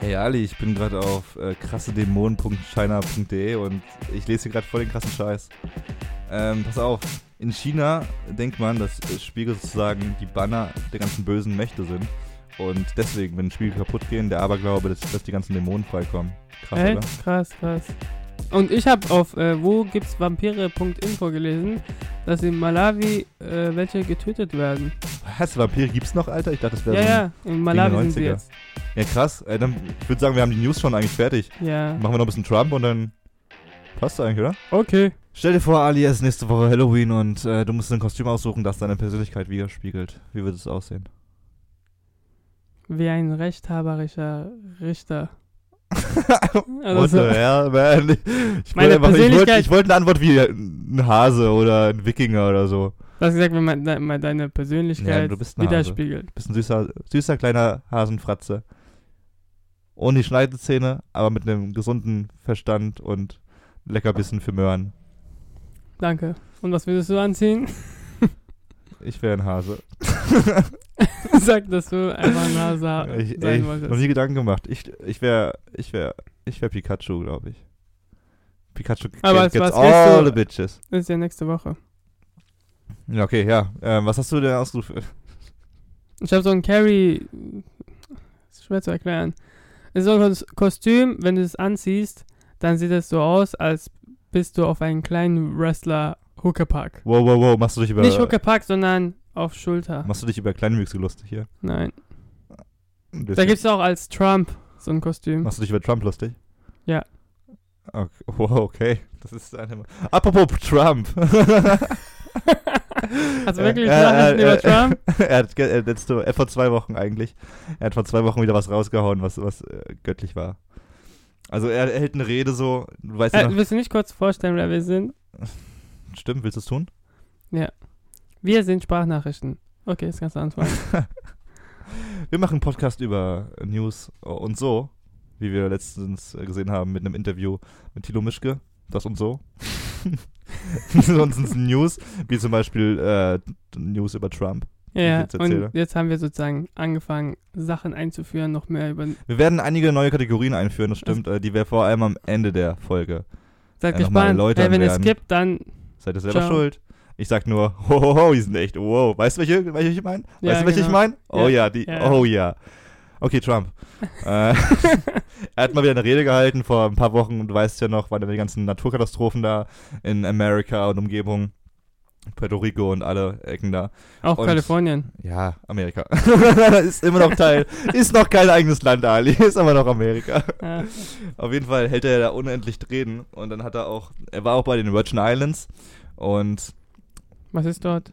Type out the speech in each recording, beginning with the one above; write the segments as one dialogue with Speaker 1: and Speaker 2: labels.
Speaker 1: Hey Ali, ich bin gerade auf äh, krassedämonen.china.de und ich lese hier gerade voll den krassen Scheiß. Ähm, pass auf, in China denkt man, dass Spiegel sozusagen die Banner der ganzen bösen Mächte sind. Und deswegen, wenn Spiegel kaputt gehen, der Aberglaube, dass, dass die ganzen Dämonen freikommen. Krass,
Speaker 2: Echt?
Speaker 1: oder?
Speaker 2: Krass, krass. Und ich habe auf äh, wo gibt's Vampire.info gelesen, dass in Malawi äh, welche getötet werden.
Speaker 1: Was, Vampire gibt's noch, Alter? Ich dachte, das wäre
Speaker 2: Ja,
Speaker 1: so ein...
Speaker 2: ja, in Malawi sind sie
Speaker 1: 90er.
Speaker 2: jetzt.
Speaker 1: Ja, krass. Äh, dann, ich würde sagen, wir haben die News schon eigentlich fertig.
Speaker 2: Ja.
Speaker 1: Machen wir noch ein bisschen Trump und dann passt eigentlich, oder?
Speaker 2: Okay.
Speaker 1: Stell dir vor, Ali, es ist nächste Woche Halloween und äh, du musst ein Kostüm aussuchen, das deine Persönlichkeit widerspiegelt. Wie wird es aussehen?
Speaker 2: Wie ein rechthaberischer Richter.
Speaker 1: What
Speaker 2: Also,
Speaker 1: the hell, man? Ich
Speaker 2: Meine
Speaker 1: wollte, einfach, ich wollte,
Speaker 2: Persönlichkeit-
Speaker 1: ich wollte eine Antwort wie ein Hase oder ein Wikinger oder so.
Speaker 2: Du hast gesagt, wenn man de mal deine
Speaker 1: Ja,
Speaker 2: Persönlichkeit
Speaker 1: du bist ein
Speaker 2: widerspiegelt.
Speaker 1: Süßer, süßer kleiner Hasenfratze. Ohne die Schneidezähne, aber mit einem gesunden Verstand und Leckerbissen für Möhren.
Speaker 2: Danke. Und was würdest du anziehen?
Speaker 1: Ich wäre ein Hase.
Speaker 2: Sag, dass du einfach ein Hase
Speaker 1: Ich,
Speaker 2: sein wolltest.
Speaker 1: nie Gedanken gemacht. Ich, ich wäre, ich wäre, ich wäre Pikachu, glaube ich. Pikachu
Speaker 2: Aber
Speaker 1: gets
Speaker 2: was
Speaker 1: all
Speaker 2: gehst
Speaker 1: the
Speaker 2: du-
Speaker 1: bitches.
Speaker 2: Das ist ja nächste Woche.
Speaker 1: Ja, okay, ja. Ähm, was hast du denn ausgerufen?
Speaker 2: Ich habe so ein Carry. Ist schwer zu erklären. Es ist so ein Kos- Kostüm, wenn du es anziehst, dann sieht es so aus, als bist du auf einen kleinen Wrestler Huckepack.
Speaker 1: Wow, wow, wow, machst du dich über,
Speaker 2: Nicht Huckepack, sondern auf Schulter.
Speaker 1: machst du dich über Kleinwüchse lustig hier?
Speaker 2: Nein.
Speaker 1: Ein
Speaker 2: Da gibt es auch als Trump so ein Kostüm.
Speaker 1: Machst du dich über Trump lustig?
Speaker 2: Ja.
Speaker 1: Okay. Wow, okay. Das ist eine. Apropos Trump.
Speaker 2: Also wirklich
Speaker 1: Äh, äh,
Speaker 2: Nachrichten
Speaker 1: äh,
Speaker 2: über
Speaker 1: äh,
Speaker 2: Trump?
Speaker 1: er hat äh, letzte, äh, vor zwei Wochen eigentlich. Er hat vor zwei Wochen wieder was rausgehauen, was, was äh, göttlich war. Also er, er hält eine Rede so, du weißt ja
Speaker 2: Äh,
Speaker 1: noch,
Speaker 2: willst du nicht kurz vorstellen, wer wir sind?
Speaker 1: stimmt, willst du es tun?
Speaker 2: Wir sind Sprachnachrichten. Okay, jetzt kannst du anfangen.
Speaker 1: Wir machen einen Podcast über News und so, wie wir letztens äh, gesehen haben mit einem Interview mit Thilo Mischke, das und so. Sonst sind es News, wie zum Beispiel äh, News über Trump.
Speaker 2: Ja,
Speaker 1: ich jetzt.
Speaker 2: Und jetzt haben wir sozusagen angefangen, Sachen einzuführen, noch mehr über.
Speaker 1: Wir werden einige neue Kategorien einführen, das stimmt, äh, die wir vor allem am Ende der Folge.
Speaker 2: Seid
Speaker 1: nochmal
Speaker 2: gespannt. Hey, wenn es
Speaker 1: werden.
Speaker 2: gibt, dann.
Speaker 1: Seid ihr selber
Speaker 2: Ciao.
Speaker 1: schuld? Ich sag nur, ho, ho, ho, die sind echt, wow. Weißt du, welche, welche ich meine? Weißt
Speaker 2: Ja,
Speaker 1: du, welche ich
Speaker 2: genau.
Speaker 1: meine? Oh
Speaker 2: Ja.
Speaker 1: ja, die,
Speaker 2: Ja.
Speaker 1: oh ja. Okay, Trump. äh, er hat mal wieder eine Rede gehalten vor ein paar Wochen. Du weißt ja noch, waren ja die ganzen Naturkatastrophen da in Amerika und Umgebung. Puerto Rico und alle Ecken da.
Speaker 2: Auch
Speaker 1: Und-
Speaker 2: Kalifornien.
Speaker 1: Ja, Amerika. ist immer noch Teil. Ist noch kein eigenes Land, Ali. Ist immer noch Amerika.
Speaker 2: Ja.
Speaker 1: Auf jeden Fall hält er da unendlich Reden. Und dann hat er auch, er war auch bei den Virgin Islands. Und
Speaker 2: Was ist dort?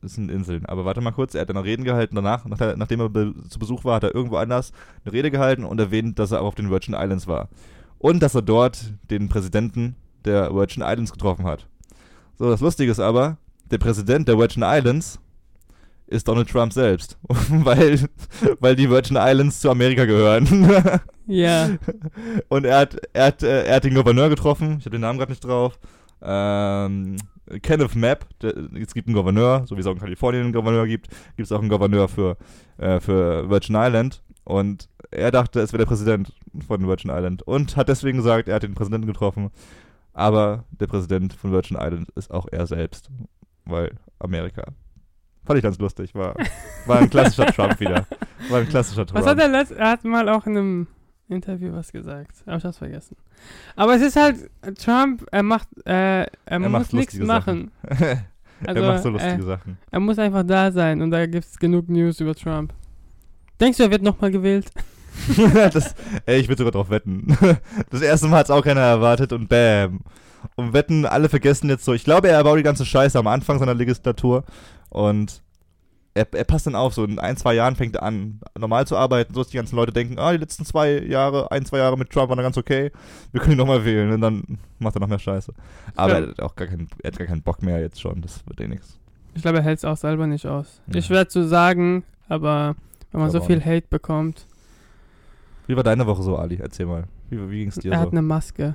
Speaker 1: das sind Inseln. Aber warte mal kurz, er hat dann noch Reden gehalten danach, nach nachdem er be zu Besuch war, hat er irgendwo anders eine Rede gehalten und erwähnt, dass er auch auf den Virgin Islands war. Und dass er dort den Präsidenten der Virgin Islands getroffen hat. So, das Lustige ist aber, der Präsident der Virgin Islands ist Donald Trump selbst. weil, weil die Virgin Islands zu Amerika gehören.
Speaker 2: Ja.
Speaker 1: Und er hat, er hat, äh, er hat den Gouverneur getroffen, ich habe den Namen gerade nicht drauf. Ähm, Kenneth Mapp, der, es gibt einen Gouverneur, so wie es auch in Kalifornien einen Gouverneur gibt, gibt es auch einen Gouverneur für, äh, für Virgin Island. Und er dachte, es wäre der Präsident von Virgin Island und hat deswegen gesagt, er hat den Präsidenten getroffen. Aber der Präsident von Virgin Island ist auch er selbst, weil Amerika. Fand ich ganz lustig, war, war ein klassischer Trump wieder. War ein klassischer Trump.
Speaker 2: Was hat er letzt? Er hat mal auch in einem Interview was gesagt. Aber ich hab's vergessen. Aber es ist halt, Trump, er macht, äh, er, muss
Speaker 1: macht
Speaker 2: nichts machen. Also,
Speaker 1: er macht so lustige
Speaker 2: äh,
Speaker 1: Sachen.
Speaker 2: er muss einfach da sein und da gibt's genug News über Trump. Denkst du, er wird nochmal gewählt?
Speaker 1: das, ey, ich würde sogar drauf wetten. Das erste Mal hat es auch keiner erwartet und bam. Und wetten, alle vergessen jetzt so. Ich glaube, er baut die ganze Scheiße am Anfang seiner Legislatur und er, er passt dann auf. So in ein, zwei Jahren fängt er an, normal zu arbeiten, so dass die ganzen Leute denken, ah, die letzten zwei Jahre, ein, zwei Jahre mit Trump waren dann ganz okay. Wir können ihn nochmal wählen und dann macht er noch mehr Scheiße. Aber
Speaker 2: Ja.
Speaker 1: er hat auch gar keinen, er hat gar keinen Bock mehr jetzt schon. Das wird eh nix.
Speaker 2: Ich glaube, er hält's auch selber nicht aus.
Speaker 1: Ja.
Speaker 2: Ich werde zu sagen, aber wenn man so viel Hate bekommt,
Speaker 1: Wie war deine Woche so, Ali? Erzähl mal. Wie, wie ging's dir
Speaker 2: er hat
Speaker 1: so?
Speaker 2: eine Maske.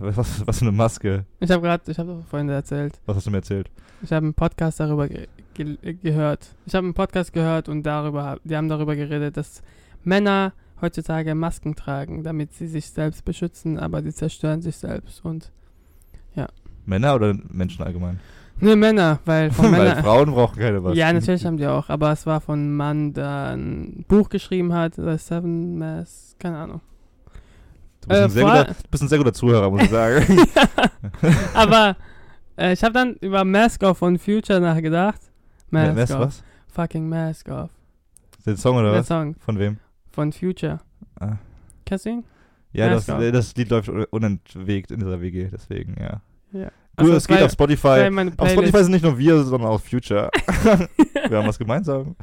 Speaker 1: Was, was für eine Maske?
Speaker 2: Ich habe gerade, ich habe vorhin erzählt,
Speaker 1: Was hast du mir erzählt?
Speaker 2: ich habe einen Podcast darüber ge ge äh, gehört. Ich habe einen Podcast gehört und darüber, die haben darüber geredet, dass Männer heutzutage Masken tragen, damit sie sich selbst beschützen, aber sie zerstören sich selbst und
Speaker 1: Männer oder Menschen allgemein?
Speaker 2: nur Männer, weil von
Speaker 1: Weil
Speaker 2: Männern
Speaker 1: Frauen brauchen keine Masken.
Speaker 2: Ja, natürlich haben die auch, aber es war von einem Mann, der ein Buch geschrieben hat, The Seven Mass, keine Ahnung.
Speaker 1: Du bist,
Speaker 2: Äh,
Speaker 1: ein sehr guter, bist ein sehr guter Zuhörer, muss ich sagen.
Speaker 2: aber äh, ich habe dann über Mask Off von Future nachgedacht. Mask
Speaker 1: Mask
Speaker 2: Off.
Speaker 1: was?
Speaker 2: Fucking Mask Off.
Speaker 1: Den Song oder
Speaker 2: Der
Speaker 1: was?
Speaker 2: Song
Speaker 1: Von wem?
Speaker 2: von Future.
Speaker 1: Ah.
Speaker 2: Kennst du ihn?
Speaker 1: Ja, das, das Lied läuft un- unentwegt in dieser WG, deswegen, ja.
Speaker 2: Ja.
Speaker 1: Gut,
Speaker 2: Also,
Speaker 1: es geht auf Spotify. Auf Spotify sind nicht nur wir, sondern auch Future. wir haben was gemeinsam.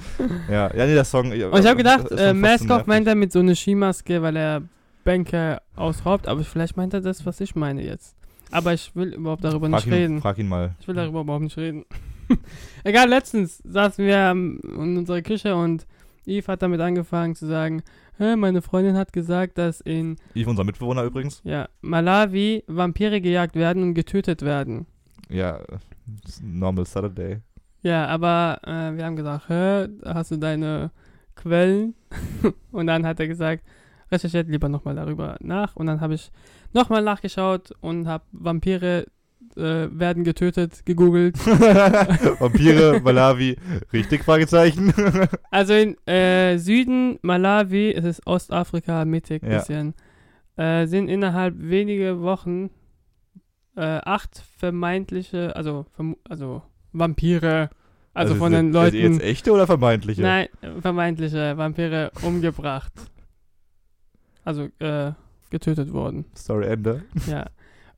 Speaker 1: Ja, ja nee, der Song. Ja,
Speaker 2: Und ich habe gedacht, äh,
Speaker 1: fast
Speaker 2: Mask
Speaker 1: so
Speaker 2: Off meint er mit so einer Skimaske, weil er Bänke ausraubt, aber vielleicht meint er das, was ich meine jetzt. Aber ich will überhaupt darüber
Speaker 1: frag
Speaker 2: nicht
Speaker 1: ihn,
Speaker 2: reden.
Speaker 1: Frag ihn mal.
Speaker 2: Ich will darüber überhaupt nicht reden. Egal, letztens saßen wir in unserer Küche und Eve hat damit angefangen zu sagen, meine Freundin hat gesagt, dass in
Speaker 1: Yves, unser Mitbewohner übrigens.
Speaker 2: ja, Malawi Vampire gejagt werden und getötet werden.
Speaker 1: Ja, normal Saturday.
Speaker 2: Ja, aber äh, wir haben gesagt, Hä, hast du deine Quellen? und dann hat er gesagt, recherchiert lieber nochmal darüber nach. Und dann habe ich nochmal nachgeschaut und habe Vampire äh, werden getötet, gegoogelt.
Speaker 1: Vampire, Malawi, richtig, Fragezeichen.
Speaker 2: Also in äh, Süden Malawi, es ist Ostafrika mittig
Speaker 1: Ja.
Speaker 2: bisschen, äh, sind innerhalb weniger Wochen äh, acht vermeintliche, also also Vampire, also, von den Leuten,
Speaker 1: jetzt echte oder vermeintliche?
Speaker 2: nein, vermeintliche Vampire umgebracht, also äh, getötet worden.
Speaker 1: Story Ende.
Speaker 2: Ja.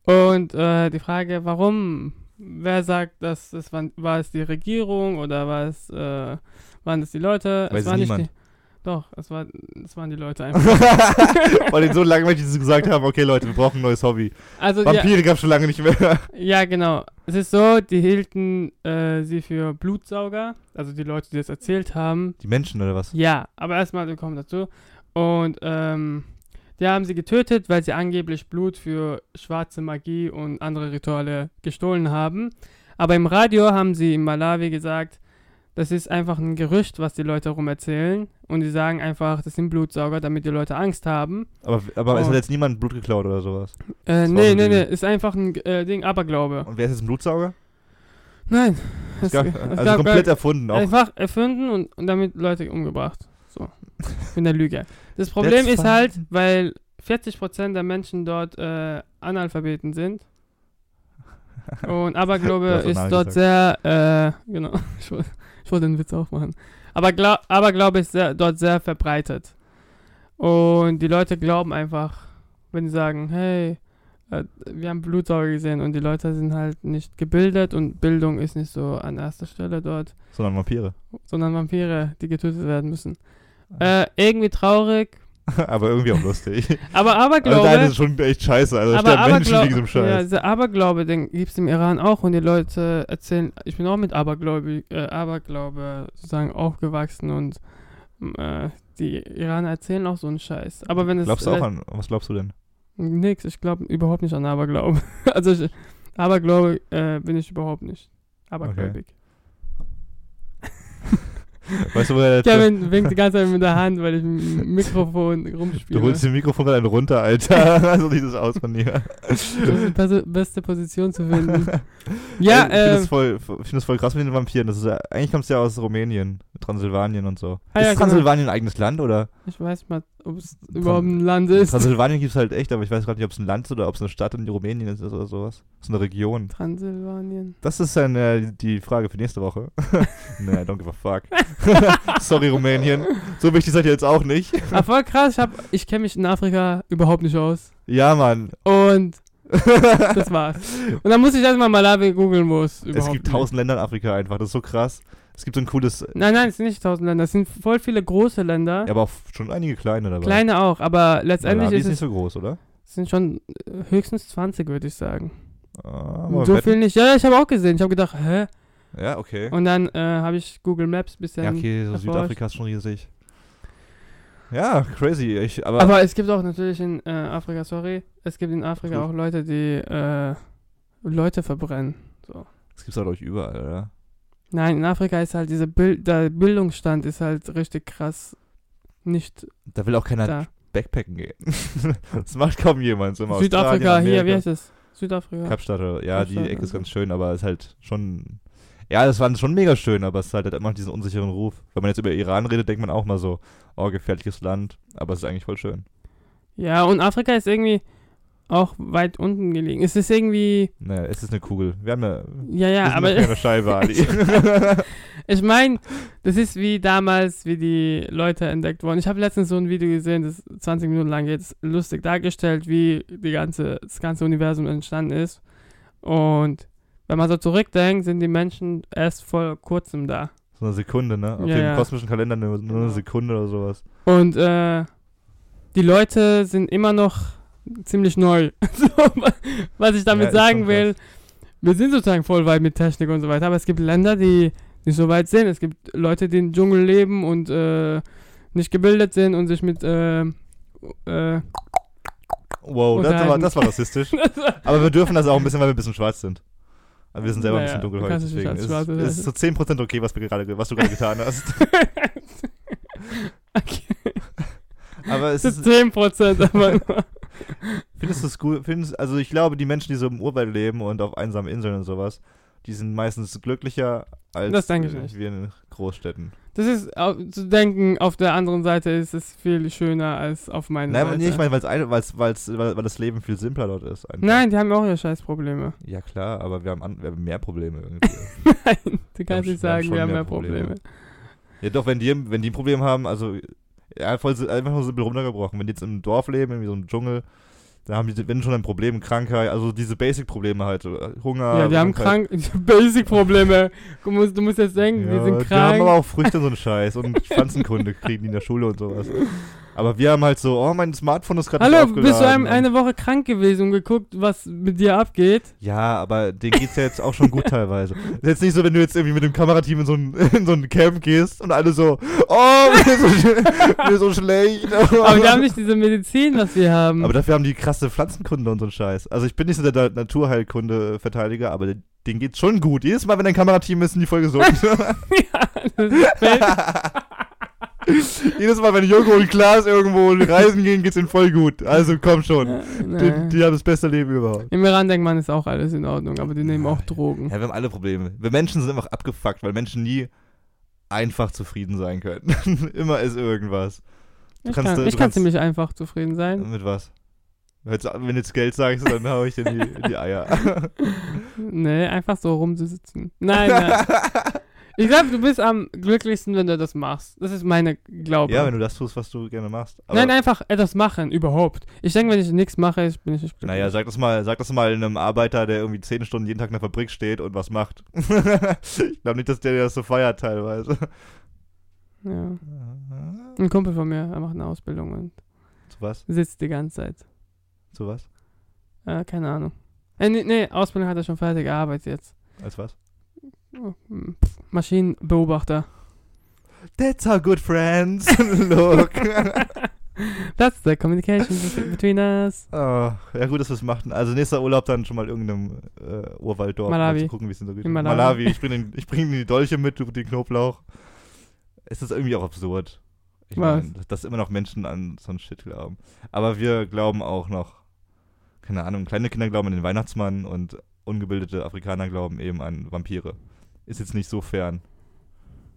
Speaker 2: Und äh, die Frage, warum? Wer sagt, dass es war, war es die Regierung oder war es, äh, waren es die Leute?
Speaker 1: Weiß
Speaker 2: es war
Speaker 1: niemand.
Speaker 2: nicht die. Doch, es, war, es waren die Leute einfach.
Speaker 1: Weil die so langweilig sie gesagt haben, okay Leute, wir brauchen ein neues Hobby.
Speaker 2: Also ja,
Speaker 1: Vampire gab's schon lange nicht mehr.
Speaker 2: ja, genau. Es ist so, die hielten äh, sie für Blutsauger, also die Leute, die das erzählt haben.
Speaker 1: Die Menschen oder was?
Speaker 2: Ja, aber erstmal, wir kommen dazu. Und ähm, die haben sie getötet, weil sie angeblich Blut für schwarze Magie und andere Rituale gestohlen haben. Aber im Radio haben sie in Malawi gesagt, das ist einfach ein Gerücht, was die Leute herum erzählen. Und die sagen einfach, das sind Blutsauger, damit die Leute Angst haben.
Speaker 1: Aber, aber es hat jetzt niemand Blut geklaut oder sowas.
Speaker 2: Äh, nee, nee, nee, ist einfach ein äh, Ding, Aberglaube.
Speaker 1: Und wer ist jetzt ein Blutsauger?
Speaker 2: Nein. Es,
Speaker 1: Gab,
Speaker 2: es
Speaker 1: also
Speaker 2: gab
Speaker 1: komplett erfunden. Auch.
Speaker 2: Einfach erfunden und, und damit Leute umgebracht. Mit der Lüge. Das Problem ist halt, weil 40% der Menschen dort äh, Analphabeten sind. Und Aberglaube ist dort sehr, äh, genau, ich wollte ich wollte den Witz auch machen. Aber Gla Aberglaube ist sehr, dort sehr verbreitet. Und die Leute glauben einfach, wenn sie sagen, hey, äh, wir haben Blutsauger gesehen und die Leute sind halt nicht gebildet und Bildung ist nicht so an erster Stelle dort
Speaker 1: Sondern Vampire.
Speaker 2: sondern Vampire, die getötet werden müssen. Äh, irgendwie traurig,
Speaker 1: aber irgendwie auch lustig.
Speaker 2: aber
Speaker 1: Also
Speaker 2: Aberglaube,
Speaker 1: nein, das ist schon echt scheiße. Also
Speaker 2: aber
Speaker 1: sterben Menschen wegen diesem Scheiß.
Speaker 2: ja, dieser Aberglaube, den gibt es im Iran auch und die Leute erzählen, ich bin auch mit Aberglaube, äh, Aberglaube sozusagen aufgewachsen und äh, die Iraner erzählen auch so einen Scheiß. Aber wenn es
Speaker 1: Glaubst du auch an, was glaubst du denn?
Speaker 2: Nix, ich glaube überhaupt nicht an Aberglaube. also ich, Aberglaube äh, bin ich überhaupt nicht. Abergläubig.
Speaker 1: Weißt du, woher der
Speaker 2: Kevin winkt die ganze Zeit mit der Hand, weil ich mit dem Mikrofon rumspiele.
Speaker 1: Du holst dem Mikrofon gerade runter, Alter. so sieht es aus von dir.
Speaker 2: Das ist die beste, Position zu finden.
Speaker 1: ich
Speaker 2: ja,
Speaker 1: finde
Speaker 2: äh,
Speaker 1: das, voll- ich find das voll krass mit den Vampiren. Das ist, eigentlich kommt es ja aus Rumänien, Transsilvanien und so.
Speaker 2: Ah,
Speaker 1: ist
Speaker 2: ja, genau.
Speaker 1: Transsilvanien ein eigenes Land oder?
Speaker 2: ich weiß mal, ob es überhaupt ein Land ist.
Speaker 1: Transsilvanien gibt es halt echt, aber ich weiß gerade nicht, ob es ein Land ist oder ob es eine Stadt in Rumänien ist oder sowas. Das ist eine Region.
Speaker 2: Transsilvanien.
Speaker 1: Das ist dann äh, die Frage für nächste Woche. nee, don't give a fuck. Sorry, Rumänien. So wichtig seid ihr jetzt auch nicht.
Speaker 2: Ah, voll krass, ich, hab- ich kenne mich in Afrika überhaupt nicht aus.
Speaker 1: Ja, Mann.
Speaker 2: Und das war's. Und dann muss ich erstmal Malawi googeln, wo es überhaupt
Speaker 1: es gibt tausend Länder in Afrika einfach. Das ist so krass. Es gibt so ein cooles.
Speaker 2: Nein, nein, es sind nicht tausend Länder. Es sind voll viele große Länder.
Speaker 1: Ja, aber auch schon einige kleine dabei.
Speaker 2: Kleine auch, aber letztendlich
Speaker 1: Malawi
Speaker 2: ist es
Speaker 1: nicht so groß, oder?
Speaker 2: es sind schon äh, höchstens 20, würde ich sagen.
Speaker 1: Ah, mal
Speaker 2: so viel nicht. Ja, ich habe auch gesehen. Ich habe gedacht, hä?
Speaker 1: Ja, okay.
Speaker 2: Und dann äh, habe ich Google Maps bisschen.
Speaker 1: Ja, okay, so
Speaker 2: erforscht.
Speaker 1: Südafrika ist schon riesig. Ja, crazy. Ich, aber,
Speaker 2: Aber es gibt auch natürlich in äh, Afrika, sorry, es gibt in Afrika auch Leute, die äh, Leute verbrennen. So.
Speaker 1: das gibt's halt euch überall, oder?
Speaker 2: Nein, in Afrika ist halt dieser Bild, der Bildungsstand ist halt richtig krass. Nicht
Speaker 1: Da will auch keiner
Speaker 2: da.
Speaker 1: Backpacken gehen. das macht kaum jemand. So
Speaker 2: Südafrika, hier, wie heißt es? Südafrika.
Speaker 1: Kapstadt, ja, die
Speaker 2: Kapstadt,
Speaker 1: Ecke ist ganz schön, aber ist halt schon. Ja, das war schon mega schön, aber es hat halt immer diesen unsicheren Ruf. Wenn man jetzt über Iran redet, denkt man auch mal so, oh, gefährliches Land, aber es ist eigentlich voll schön.
Speaker 2: Ja, und Afrika ist irgendwie auch weit unten gelegen. Es ist irgendwie,
Speaker 1: Naja, es ist eine Kugel. Wir haben ja.
Speaker 2: ja, ja, aber
Speaker 1: eine kleine Scheibe, Ali.
Speaker 2: ich meine, das ist wie damals, wie die Leute entdeckt wurden. Ich habe letztens so ein Video gesehen, das 20 Minuten lang jetzt lustig dargestellt, wie die ganze, das ganze Universum entstanden ist. Und wenn man so zurückdenkt, sind die Menschen erst vor kurzem da.
Speaker 1: so eine Sekunde, ne? Auf
Speaker 2: Ja,
Speaker 1: dem
Speaker 2: ja.
Speaker 1: kosmischen Kalender nur, nur eine Sekunde oder sowas.
Speaker 2: Und äh, die Leute sind immer noch ziemlich neu. was ich damit
Speaker 1: Ja,
Speaker 2: sagen will, wir sind sozusagen voll weit mit Technik und so weiter, aber es gibt Länder, die nicht so weit sind. Es gibt Leute, die im Dschungel leben und äh, nicht gebildet sind und sich mit äh, äh,
Speaker 1: Wow, das war, das war rassistisch. Aber wir dürfen das auch ein bisschen, weil wir ein bisschen schwarz sind. Aber wir sind selber
Speaker 2: Naja,
Speaker 1: ein bisschen
Speaker 2: du
Speaker 1: dunkelhäutig, deswegen ist,
Speaker 2: schwarz
Speaker 1: ist so 10% okay, was, wir gerade, was du gerade getan hast.
Speaker 2: okay.
Speaker 1: Aber es ist,
Speaker 2: ist 10%, aber
Speaker 1: findest du es gut? Findest, also ich glaube, die Menschen, die so im Urwald leben und auf einsamen Inseln und sowas, die sind meistens glücklicher als wir in Großstädten.
Speaker 2: das ist zu denken, auf der anderen Seite ist es viel schöner als auf meiner
Speaker 1: Nein,
Speaker 2: Seite.
Speaker 1: nee, ich meine, weil's weil's, weil's, weil, weil das Leben viel simpler dort ist. einfach.
Speaker 2: Nein, die haben auch ihre Scheißprobleme.
Speaker 1: Ja klar, aber wir haben, an, wir haben mehr Probleme irgendwie.
Speaker 2: Nein, du kannst nicht
Speaker 1: sch- wir haben
Speaker 2: sagen, wir haben
Speaker 1: mehr
Speaker 2: mehr Probleme.
Speaker 1: Probleme. ja doch, wenn die, wenn die ein Problem haben, also ja, voll, einfach nur simpel runtergebrochen. Wenn die jetzt im Dorf leben, irgendwie so im Dschungel, da haben die, wenn schon ein Problem, Krankheit, also diese Basic-Probleme halt, äh, Hunger.
Speaker 2: Ja, die haben krank, Basic-Probleme. Du musst, du musst jetzt denken, die
Speaker 1: Ja,
Speaker 2: sind
Speaker 1: Die haben aber
Speaker 2: krank.
Speaker 1: auch Früchte und so einen Scheiß und Pflanzenkunde kriegen die in der Schule und sowas. Aber wir haben halt so, oh, mein Smartphone ist gerade
Speaker 2: Hallo, bist du ein, eine Woche krank gewesen und geguckt, was mit dir abgeht?
Speaker 1: Ja, aber denen geht's ja jetzt auch schon gut teilweise. Ist jetzt nicht so, wenn du jetzt irgendwie mit dem Kamerateam in so ein, in so ein Camp gehst und alle so, oh, mir ist so, mir ist so schlecht.
Speaker 2: Aber die haben nicht diese Medizin, was wir haben.
Speaker 1: Aber dafür haben die krasse Pflanzenkunde und so einen Scheiß. Also ich bin nicht so der Naturheilkunde-Verteidiger, aber denen geht's schon gut. Jedes Mal, wenn ein Kamerateam ist, sind die voll gesund.
Speaker 2: ja, das ist.
Speaker 1: Jedes Mal, wenn Joko und Klaas irgendwo reisen gehen, geht's ihnen voll gut. Also komm schon.
Speaker 2: Ja,
Speaker 1: Die, die haben das beste Leben überhaupt.
Speaker 2: Im Iran denkt man, ist auch alles in Ordnung, aber die nehmen
Speaker 1: Ja.
Speaker 2: auch Drogen.
Speaker 1: Ja, wir haben alle Probleme. Wir Menschen sind einfach abgefuckt, weil Menschen nie einfach zufrieden sein können. Immer ist irgendwas. Du
Speaker 2: Ich
Speaker 1: kannst-
Speaker 2: kann,
Speaker 1: du
Speaker 2: ich kann ziemlich einfach zufrieden sein.
Speaker 1: Mit was? Wenn du jetzt Geld sagst, dann hau ich dir in die, die Eier.
Speaker 2: Nee, einfach so rumzusitzen. Nein, nein. Ich glaube, du bist am glücklichsten, wenn du das machst. Das ist meine Glaube.
Speaker 1: ja, wenn du das tust, was du gerne machst. Aber,
Speaker 2: Nein, einfach etwas machen, überhaupt. Ich denke, wenn ich nichts mache, bin ich nicht glücklich.
Speaker 1: Naja, sag das mal, sag das mal einem Arbeiter, der irgendwie 10 Stunden jeden Tag in der Fabrik steht und was macht. ich glaube nicht, dass der das so feiert teilweise.
Speaker 2: Ja. Ein Kumpel von mir, er macht eine Ausbildung und
Speaker 1: Zu was?
Speaker 2: sitzt die ganze Zeit.
Speaker 1: Zu was?
Speaker 2: Äh, keine Ahnung. Äh, nee, nee, Ausbildung hat er schon fertig, er arbeitet jetzt.
Speaker 1: Als was?
Speaker 2: Maschinenbeobachter.
Speaker 1: That's how good friends look.
Speaker 2: That's the communication bet- between us.
Speaker 1: Oh, ja, gut, dass wir es machten. Also nächster Urlaub dann schon mal irgendeinem äh, Urwalddorf.
Speaker 2: Malawi.
Speaker 1: Mal zu gucken, wie es denn so geht.
Speaker 2: In
Speaker 1: Malawi.
Speaker 2: Malawi.
Speaker 1: Ich bringe bring die Dolche mit, du den Knoblauch. Es ist irgendwie auch absurd. Ich
Speaker 2: Was?
Speaker 1: mein, dass immer noch Menschen an so einen Shit glauben. Aber wir glauben auch noch, keine Ahnung, kleine Kinder glauben an den Weihnachtsmann und ungebildete Afrikaner glauben eben an Vampire. Ist jetzt nicht so fern.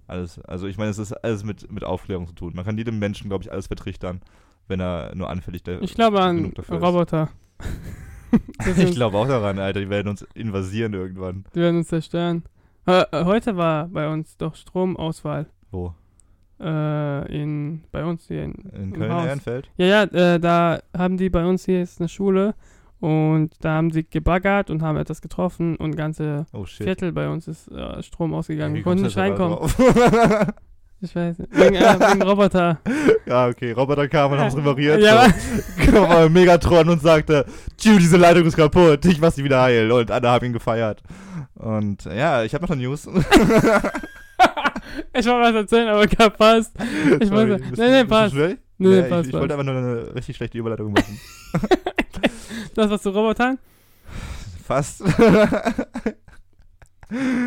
Speaker 1: Alles, also ich meine, es ist alles mit, mit Aufklärung zu tun. Man kann jedem Menschen, glaube ich, alles vertrichtern, wenn er nur anfällig der
Speaker 2: Ich glaube an. Roboter.
Speaker 1: Ich glaube auch daran, Alter. Die werden uns invasieren irgendwann.
Speaker 2: Die werden uns zerstören. Äh, äh, heute war bei uns doch Stromausfall.
Speaker 1: Wo?
Speaker 2: Äh, in, bei uns hier in,
Speaker 1: In Köln. Ehrenfeld?
Speaker 2: Ja, ja, äh, da haben die bei uns hier ist eine Schule und da haben sie gebaggert und haben etwas getroffen und ganze
Speaker 1: Oh.
Speaker 2: Viertel bei uns ist äh, Strom ausgegangen. Wir konnten nicht reinkommen. Ich weiß nicht. Wegen, äh, wegen Roboter.
Speaker 1: ja, okay. Roboter kam und haben es repariert.
Speaker 2: Ja,
Speaker 1: so. Kam Megatron und sagte, Tschü, diese Leitung ist kaputt. Ich mach sie wieder heil. Und alle haben ihn gefeiert. Und ja, ich habe noch eine News.
Speaker 2: ich wollte was erzählen, aber gar passt. Ich
Speaker 1: Sorry, bist
Speaker 2: Nee, nee, passt. Nee,
Speaker 1: Ja,
Speaker 2: passt,
Speaker 1: ich, ich wollte einfach nur eine richtig schlechte Überleitung machen.
Speaker 2: Du hast was zu Robotern?
Speaker 1: Fast.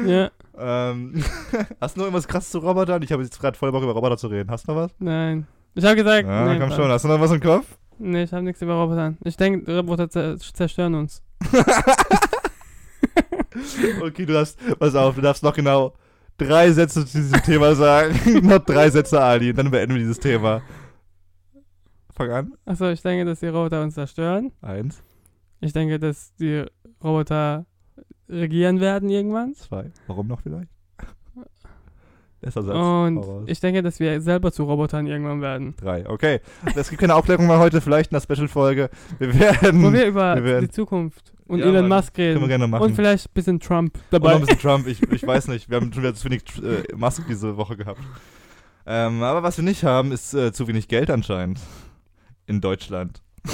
Speaker 2: Ja.
Speaker 1: Ähm, hast du noch irgendwas krasses zu Robotern? Ich habe jetzt gerade voll Bock über Roboter zu reden. Hast du noch was?
Speaker 2: Nein. Ich habe gesagt,
Speaker 1: Ja,
Speaker 2: nee,
Speaker 1: komm
Speaker 2: passt.
Speaker 1: schon. Hast du noch was im Kopf?
Speaker 2: Nee, ich habe nichts über Roboter. Ich denke, Roboter zer zerstören uns.
Speaker 1: Okay, du darfst, pass auf, du darfst noch genau drei Sätze zu diesem Thema sagen. noch drei Sätze, Ali, und dann beenden wir dieses Thema. Fang an.
Speaker 2: Achso, ich denke, dass die Roboter uns zerstören.
Speaker 1: Eins,
Speaker 2: Ich denke, dass die Roboter regieren werden irgendwann.
Speaker 1: zwei. Warum noch vielleicht? Erster Satz.
Speaker 2: Und ich denke, dass wir selber zu Robotern irgendwann werden.
Speaker 1: Drei, okay. Es gibt keine Aufklärung mehr heute, vielleicht in der Special-Folge. Wir werden.
Speaker 2: Wo wir über
Speaker 1: wir werden-
Speaker 2: die Zukunft und
Speaker 1: Ja,
Speaker 2: Elon Musk
Speaker 1: können wir
Speaker 2: reden.
Speaker 1: gerne machen.
Speaker 2: Und vielleicht ein bisschen Trump
Speaker 1: Und noch
Speaker 2: dabei.
Speaker 1: ein bisschen Trump, ich, ich weiß nicht. Wir haben schon wieder zu wenig äh, Musk diese Woche gehabt. Ähm, aber was wir nicht haben, ist äh, zu wenig Geld anscheinend. In Deutschland.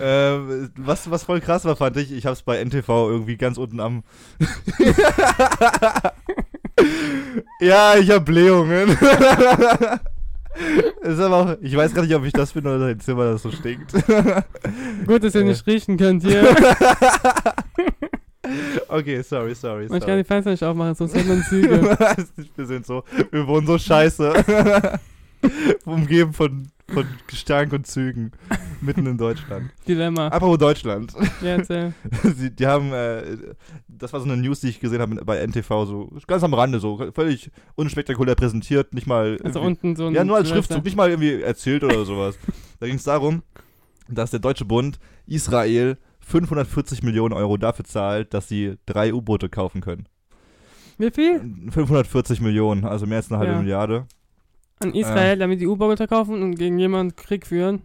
Speaker 1: ähm, was, was voll krass war, fand ich, ich habe es bei NTV irgendwie ganz unten am. ja, ich habe Blähungen. ist aber auch, ich weiß gar nicht, ob ich das bin oder dein Zimmer, das so stinkt.
Speaker 2: Gut, dass ihr
Speaker 1: Äh.
Speaker 2: nicht riechen könnt hier.
Speaker 1: okay, sorry, sorry.
Speaker 2: Man kann
Speaker 1: sorry.
Speaker 2: die Fenster nicht aufmachen, sonst hört man Züge.
Speaker 1: wir sind so, wir wohnen so scheiße. Umgeben von, von Gestank und Zügen. Mitten in Deutschland.
Speaker 2: Dilemma.
Speaker 1: Apropos Deutschland.
Speaker 2: Ja, erzähl.
Speaker 1: Sie, die haben, äh, das war so eine News, die ich gesehen habe bei NTV, so ganz am Rande, so völlig unspektakulär präsentiert, nicht mal.
Speaker 2: Also unten so ein.
Speaker 1: ja, nur als. Schriftzug, nicht mal irgendwie erzählt oder sowas. da ging es darum, dass der Deutsche Bund Israel 540 Millionen Euro dafür zahlt, dass sie drei U-Boote kaufen können.
Speaker 2: Wie viel?
Speaker 1: 540 Millionen, also mehr als eine halbe
Speaker 2: Ja.
Speaker 1: Milliarde.
Speaker 2: An Israel, damit die U-Boote kaufen und gegen jemanden Krieg führen.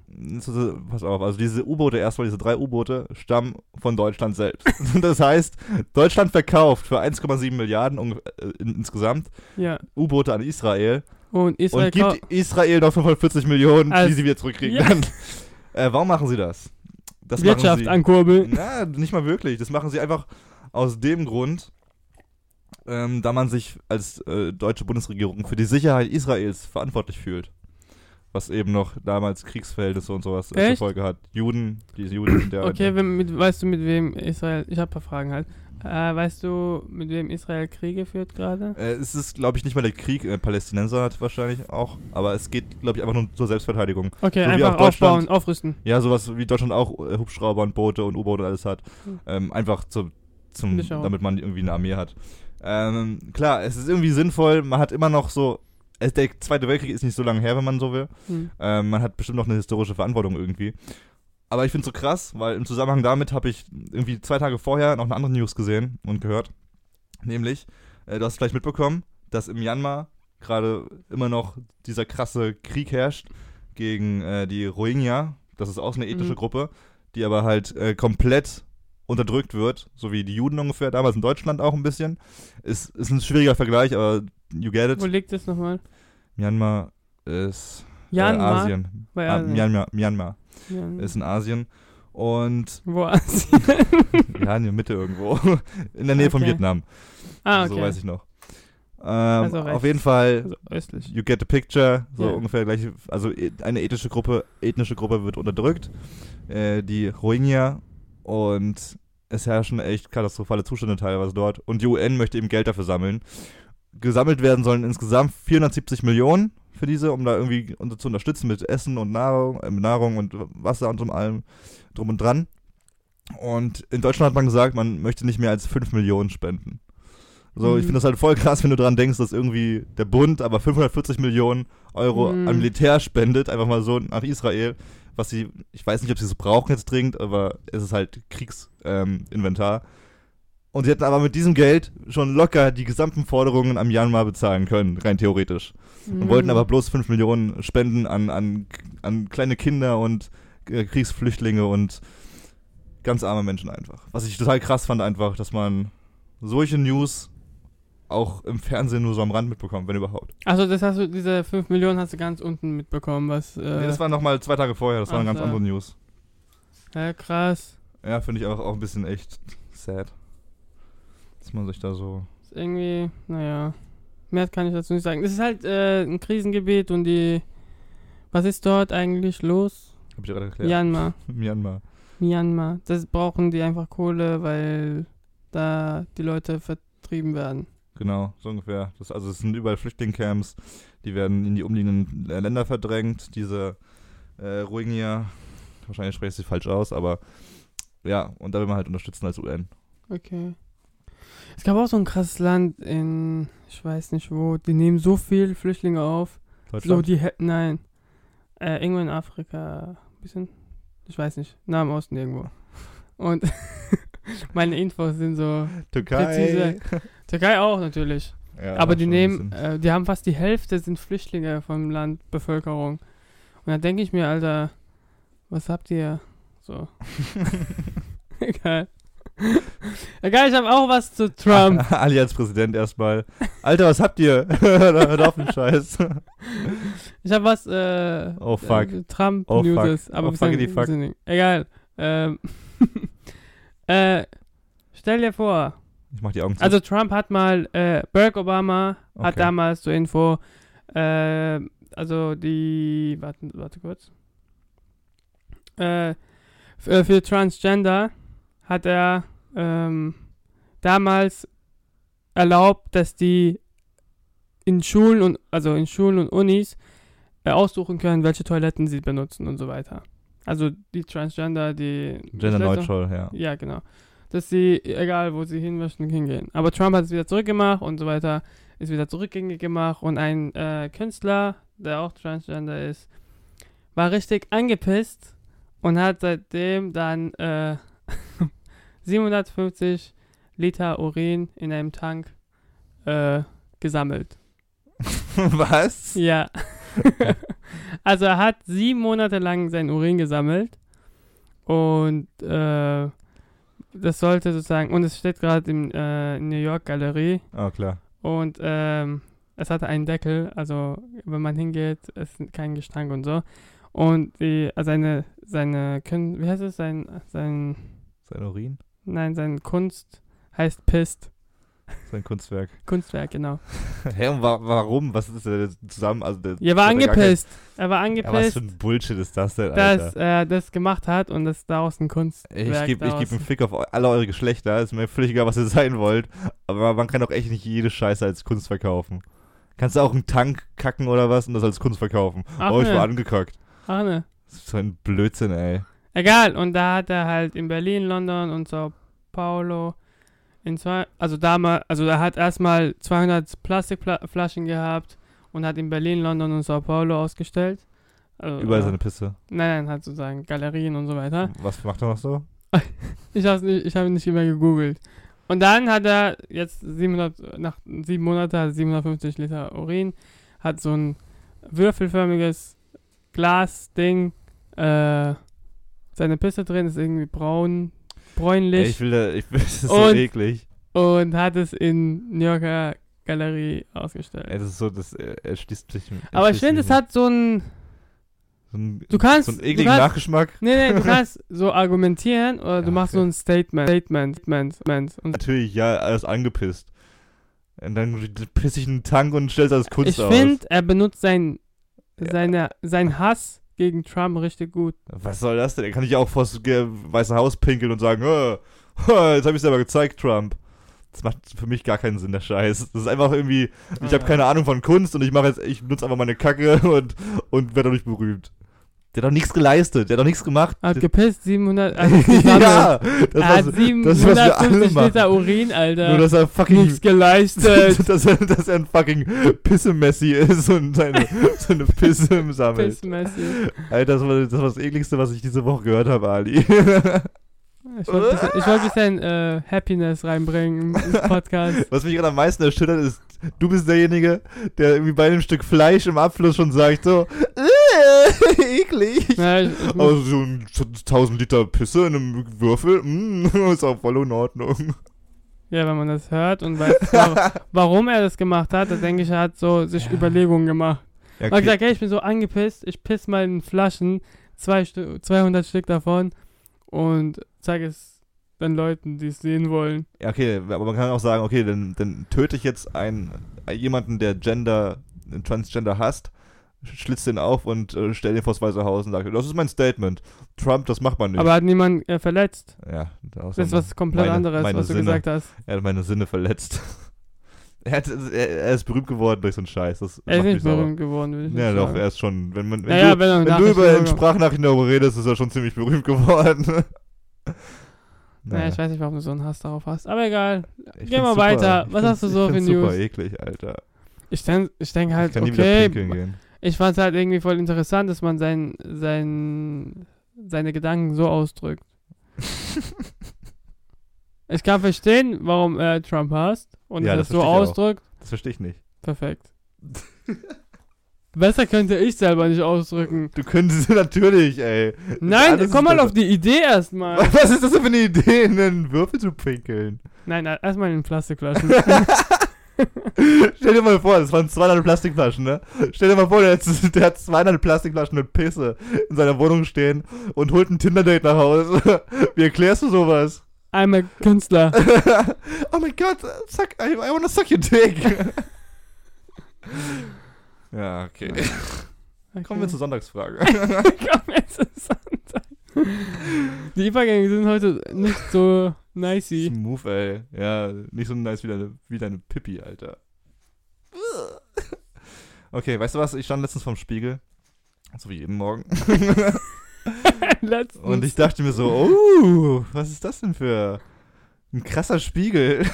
Speaker 1: Pass auf, also diese U-Boote, erstmal diese drei U-Boote, stammen von Deutschland selbst. das heißt, Deutschland verkauft für 1,7 Milliarden ungef- äh, in, insgesamt
Speaker 2: Ja.
Speaker 1: U-Boote an Israel
Speaker 2: Und Israel
Speaker 1: und gibt Israel noch 540 Millionen, die
Speaker 2: Als-
Speaker 1: sie wieder zurückkriegen.
Speaker 2: Ja.
Speaker 1: Äh, warum machen sie das? das
Speaker 2: Wirtschaft ankurbeln.
Speaker 1: Na, nicht mal wirklich. Das machen sie einfach aus dem Grund, ähm, da man sich als äh, deutsche Bundesregierung für die Sicherheit Israels verantwortlich fühlt. Was eben noch damals Kriegsverhältnisse und sowas äh, zur
Speaker 2: Echt?
Speaker 1: Folge hat. Juden, die Juden sind ja.
Speaker 2: Okay, wenn, mit, weißt du, mit wem Israel. Ich habe ein paar Fragen halt. Äh, weißt du, mit wem Israel Kriege führt gerade?
Speaker 1: Äh, es ist, glaube ich, nicht mal der Krieg. Äh, Palästinenser hat wahrscheinlich auch. Aber es geht, glaube ich, einfach nur zur Selbstverteidigung.
Speaker 2: Okay,
Speaker 1: so wie
Speaker 2: einfach
Speaker 1: auch Deutschland-
Speaker 2: aufbauen, aufrüsten.
Speaker 1: Ja, sowas wie Deutschland auch äh, Hubschrauber und Boote und U-Boote und alles hat.
Speaker 2: Hm.
Speaker 1: Ähm, einfach zu, zum,
Speaker 2: auch.
Speaker 1: damit man irgendwie eine Armee hat. Ähm, klar, es ist irgendwie sinnvoll. Man hat immer noch so. Es, der Zweite Weltkrieg ist nicht so lange her, wenn man so will.
Speaker 2: Hm.
Speaker 1: Ähm, man hat bestimmt noch eine historische Verantwortung irgendwie. Aber ich finde es so krass, weil im Zusammenhang damit habe ich irgendwie zwei Tage vorher noch eine andere News gesehen und gehört. Nämlich, äh, du hast vielleicht mitbekommen, dass im Myanmar gerade immer noch dieser krasse Krieg herrscht gegen äh, die Rohingya. Das ist auch eine ethnische
Speaker 2: Mhm.
Speaker 1: Gruppe, die aber halt äh, komplett unterdrückt wird, so wie die Juden ungefähr, damals in Deutschland auch ein bisschen. Ist, ist ein schwieriger Vergleich, aber you get it.
Speaker 2: Wo liegt das nochmal?
Speaker 1: Myanmar ist äh,
Speaker 2: Myanmar?
Speaker 1: Asien.
Speaker 2: Bei
Speaker 1: Ah,
Speaker 2: Asien.
Speaker 1: Myanmar, Myanmar
Speaker 2: Ja.
Speaker 1: ist in Asien. Und
Speaker 2: Wo Asien?
Speaker 1: ja, in der Mitte irgendwo. In der Nähe von
Speaker 2: Okay.
Speaker 1: Vietnam.
Speaker 2: ah, okay.
Speaker 1: So weiß ich noch. Ähm,
Speaker 2: Also
Speaker 1: auf jeden Fall,
Speaker 2: Also östlich.
Speaker 1: you get the picture. So
Speaker 2: Ja.
Speaker 1: ungefähr gleich. Also e- eine ethnische Gruppe, ethnische Gruppe wird unterdrückt. Äh, die Rohingya. Und es herrschen echt katastrophale Zustände teilweise dort. Und die UN möchte eben Geld dafür sammeln. Gesammelt werden sollen insgesamt 470 Millionen für diese, um da irgendwie unter- zu unterstützen mit Essen und Nahrung, äh, Nahrung und Wasser und allem drum und dran. Und in Deutschland hat man gesagt, man möchte nicht mehr als 5 Millionen spenden. So, ich
Speaker 2: Mhm.
Speaker 1: finde das halt voll krass, wenn du dran denkst, dass irgendwie der Bund aber 540 Millionen Euro
Speaker 2: Mhm.
Speaker 1: an Militär spendet, einfach mal so nach Israel, was sie, ich weiß nicht, ob sie es brauchen jetzt dringend, aber es ist halt Kriegsinventar. Ähm, und sie hätten aber mit diesem Geld schon locker die gesamten Forderungen am Myanmar bezahlen können, rein theoretisch. Und wollten aber bloß 5 Millionen spenden an, an, an kleine Kinder und äh, Kriegsflüchtlinge und ganz arme Menschen einfach. Was ich total krass fand einfach, dass man solche News auch im Fernsehen nur so am Rand mitbekommt, wenn überhaupt.
Speaker 2: Also das hast du, diese 5 Millionen hast du ganz unten mitbekommen, was. Äh,
Speaker 1: nee, das war nochmal zwei Tage vorher, das waren
Speaker 2: ach
Speaker 1: ganz andere News.
Speaker 2: ja, krass.
Speaker 1: Ja, finde ich auch, auch ein bisschen echt sad. Dass man sich da so.
Speaker 2: Ist irgendwie, naja. Mehr kann ich dazu nicht sagen. Es ist halt äh, ein Krisengebiet und die. Was ist dort eigentlich los?
Speaker 1: Hab ich gerade erklärt.
Speaker 2: Myanmar.
Speaker 1: Myanmar.
Speaker 2: Myanmar. Das brauchen die einfach Kohle, weil da die Leute vertrieben werden.
Speaker 1: Genau, so ungefähr. Das, also es sind überall Flüchtlingscamps, die werden in die umliegenden Länder verdrängt. Diese äh, Rohingya, wahrscheinlich spreche ich sie falsch aus, aber ja, und da will man halt unterstützen als UN.
Speaker 2: Okay. Es gab auch so ein krasses Land in, ich weiß nicht wo, die nehmen so viel Flüchtlinge auf. So die nein. Äh, irgendwo in Afrika, bisschen, ich weiß nicht, nah im Osten irgendwo. Und meine Infos sind so,
Speaker 1: Türkei.
Speaker 2: Türkei auch natürlich.
Speaker 1: Ja,
Speaker 2: Aber die nehmen, äh, die haben fast die Hälfte sind Flüchtlinge vom Land, Bevölkerung. Und da denke ich mir, Alter, was habt ihr? So. Egal. Egal, ich habe auch was zu Trump.
Speaker 1: Ali als Präsident erstmal. Alter, was habt ihr? Hört auf den Scheiß.
Speaker 2: Ich habe was, äh,
Speaker 1: Oh, fuck.
Speaker 2: äh, Trump
Speaker 1: Oh,
Speaker 2: News,
Speaker 1: fuck.
Speaker 2: aber
Speaker 1: Oh,
Speaker 2: bisschen-
Speaker 1: fuckity fuck.
Speaker 2: Egal. Ähm, äh, stell dir vor,
Speaker 1: Ich mach die Augen zu.
Speaker 2: also Trump hat mal, äh, Barack Obama hat
Speaker 1: Okay.
Speaker 2: damals zur Info, äh, also die, warte, warte kurz, äh, für, für Transgender hat er ähm, damals erlaubt, dass die in Schulen und also in Schulen und Unis äh, aussuchen können, welche Toiletten sie benutzen und so weiter. Also die Transgender, die
Speaker 1: Gender neutral, ja.
Speaker 2: ja, genau. Dass sie, egal wo sie hin möchten, hingehen. Aber Trump hat es wieder zurückgemacht und so weiter, ist wieder zurückgängig gemacht. Und ein äh, Künstler, der auch Transgender ist, war richtig angepisst und hat seitdem dann äh, 750 Liter Urin in einem Tank äh, gesammelt.
Speaker 1: was?
Speaker 2: Ja. also er hat sieben Monate lang sein Urin gesammelt und äh, das sollte sozusagen, und es steht gerade in äh, New York Galerie
Speaker 1: Oh, klar.
Speaker 2: und ähm, es hatte einen Deckel, also wenn man hingeht, ist kein Gestank und so. Und die, also seine, seine, wie heißt es, sein, sein,
Speaker 1: Sein Urin?
Speaker 2: nein, sein Kunst heißt Pist.
Speaker 1: Sein Kunstwerk.
Speaker 2: Kunstwerk, genau.
Speaker 1: Hä, und wa warum? Was ist der zusammen? Also der,
Speaker 2: Er war angepisst. Er war
Speaker 1: Ja, was
Speaker 2: angepisst.
Speaker 1: für ein Bullshit ist das denn, Alter?
Speaker 2: dass er das gemacht hat und dass daraus ein Kunstwerk
Speaker 1: Ich gebe geb einen Fick auf alle eure Geschlechter. Ist mir völlig egal, was ihr sein wollt. Aber man kann doch echt nicht jede Scheiße als Kunst verkaufen. Kannst du auch einen Tank kacken oder was und das als Kunst verkaufen?
Speaker 2: Ach,
Speaker 1: oh, ich
Speaker 2: ne.
Speaker 1: war angekackt.
Speaker 2: Ach ne.
Speaker 1: Das ist so ein Blödsinn, ey.
Speaker 2: Egal, und da hat er halt in Berlin, London und Sao Paulo in zwei, also damals, also er hat erstmal 200 Plastikflaschen gehabt und hat in Berlin, London und Sao Paulo ausgestellt. Also,
Speaker 1: Überall seine Pisse.
Speaker 2: Nein, nein, hat sozusagen Galerien und so weiter.
Speaker 1: Was macht er noch so?
Speaker 2: Ich habe nicht, ich habe nicht immer gegoogelt. Und dann hat er jetzt 700, nach sieben Monaten hat er 750 Liter Urin, hat so ein würfelförmiges Glasding, äh, seine Pisse drin ist irgendwie braun, bräunlich
Speaker 1: ich will da, ich will, das ist so
Speaker 2: Und-
Speaker 1: eklig.
Speaker 2: und hat es in New Yorker Galerie ausgestellt.
Speaker 1: Das ist so, das äh, erschließt sich.
Speaker 2: Aber ich finde, es hat so ein,
Speaker 1: so ein,
Speaker 2: du kannst,
Speaker 1: so einen
Speaker 2: du
Speaker 1: ekligen
Speaker 2: kannst,
Speaker 1: Nachgeschmack.
Speaker 2: nee, nee, du kannst so argumentieren oder du
Speaker 1: Ja,
Speaker 2: machst
Speaker 1: okay.
Speaker 2: so ein Statement, Statement, Statement, Statement. Und
Speaker 1: Natürlich, ja, ist angepisst. Und dann pisse ich in den Tank und stell's als Kunst
Speaker 2: ich
Speaker 1: aus.
Speaker 2: finde, er benutzt sein,
Speaker 1: Ja.
Speaker 2: seine, sein Hass gegen Trump richtig gut.
Speaker 1: Was soll das denn? Er kann nicht auch vors Ge- Weiße Haus pinkeln und sagen, "Äh, äh, jetzt habe ich selber gezeigt, Trump. Das macht für mich gar keinen Sinn, der Scheiß. Das ist einfach irgendwie, ich habe keine Ahnung von Kunst und ich mache jetzt, ich benutze einfach meine Kacke und, und werde dadurch berühmt. Der hat doch nichts geleistet, der hat doch nichts gemacht.
Speaker 2: Er hat gepisst, 700, er hat gesammelt.
Speaker 1: ja, das,
Speaker 2: er hat
Speaker 1: was, das, was wir alle
Speaker 2: 750
Speaker 1: machen.
Speaker 2: Liter Urin, Alter.
Speaker 1: Nur, dass er fucking,
Speaker 2: Nichts geleistet.
Speaker 1: dass, er, dass er ein fucking Pisse-Messi ist und seine, seine Pisse sammelt.
Speaker 2: Pissmäßig.
Speaker 1: Alter, das war, das war das ekligste, was ich diese Woche gehört habe, Ali.
Speaker 2: Ich wollte ein ein bisschen äh, Happiness reinbringen im Podcast.
Speaker 1: Was mich gerade am meisten erschüttert ist, du bist derjenige, der irgendwie bei einem Stück Fleisch im Abfluss schon sagt so, äh, eklig.
Speaker 2: Ja, ich, ich,
Speaker 1: Aber so ein so 1000 Liter Pisse in einem Würfel, mm, ist auch voll in Ordnung.
Speaker 2: ja, wenn man das hört und weiß, wa- warum er das gemacht hat, dann denke ich, er hat so sich
Speaker 1: Ja.
Speaker 2: Überlegungen gemacht.
Speaker 1: Ja,
Speaker 2: Er hat gesagt, hey, ich bin so angepisst, ich piss mal in Flaschen, zwei Stü 200 Stück davon und zeige es den Leuten, die es sehen wollen.
Speaker 1: Ja, okay, aber man kann auch sagen, okay, dann, dann töte ich jetzt einen, jemanden, der Gender, Transgender hasst, schlitzt den auf und äh, stellt ihn vors Weiße Haus und sagt, das ist mein Statement. Trump, das macht man nicht.
Speaker 2: Aber hat niemand äh, verletzt.
Speaker 1: ja, das
Speaker 2: Das ist was komplett
Speaker 1: meine-
Speaker 2: anderes,
Speaker 1: meine
Speaker 2: was du
Speaker 1: Sinne.
Speaker 2: gesagt hast.
Speaker 1: Er hat meine Sinne verletzt. er, hat, er, er ist berühmt geworden durch so einen Scheiß. Das
Speaker 2: Er ist nicht
Speaker 1: sauer.
Speaker 2: berühmt geworden, würde ich
Speaker 1: Ja, doch,
Speaker 2: sagen.
Speaker 1: er ist schon. Wenn, man, wenn,
Speaker 2: Naja,
Speaker 1: du,
Speaker 2: wenn
Speaker 1: wenn du über in Sprachnachrichten darüber redest, ist er schon ziemlich berühmt geworden.
Speaker 2: Naja, ich weiß nicht, warum du so einen Hass darauf hast. Aber egal.
Speaker 1: Ich
Speaker 2: Geh
Speaker 1: find's
Speaker 2: mal
Speaker 1: super.
Speaker 2: weiter. Was hast du so für
Speaker 1: find's super
Speaker 2: News?
Speaker 1: eklig, Alter.
Speaker 2: Ich denke ich denk halt,
Speaker 1: ich kann nie wieder
Speaker 2: okay,
Speaker 1: gehen.
Speaker 2: Ich fand es halt irgendwie voll interessant, dass man sein, sein, seine Gedanken so ausdrückt. ich kann verstehen, warum er Trump hasst und
Speaker 1: Ja,
Speaker 2: das,
Speaker 1: das
Speaker 2: so
Speaker 1: ich auch.
Speaker 2: ausdrückt.
Speaker 1: Das verstehe ich nicht.
Speaker 2: Perfekt. Besser könnte ich selber nicht ausdrücken.
Speaker 1: Du könntest natürlich, ey.
Speaker 2: Nein,
Speaker 1: Alles
Speaker 2: komm mal auf die Idee erstmal.
Speaker 1: Was ist das denn für eine Idee, in einen Würfel zu pinkeln?
Speaker 2: Nein, erstmal in Plastikflaschen.
Speaker 1: Stell dir mal vor, das waren 200 Plastikflaschen, ne? Stell dir mal vor, der hat, der hat 200 Plastikflaschen mit Pisse in seiner Wohnung stehen und holt ein Tinder-Date nach Hause. Wie erklärst du sowas?
Speaker 2: Einmal Künstler.
Speaker 1: oh mein Gott, suck, I, I wanna suck your dick. ja, okay. Kommen wir zur Sonntagsfrage.
Speaker 2: Kommen wir zu Sonntag. Die Übergänge sind heute nicht so nicey.
Speaker 1: Smooth, ey. Ja, nicht so nice wie deine, wie deine Pippi, Alter. Okay, weißt du was? Ich stand letztens vorm Spiegel. So wie jeden Morgen.
Speaker 2: Letztens.
Speaker 1: Und ich dachte mir so, oh, was ist das denn für ein krasser Spiegel?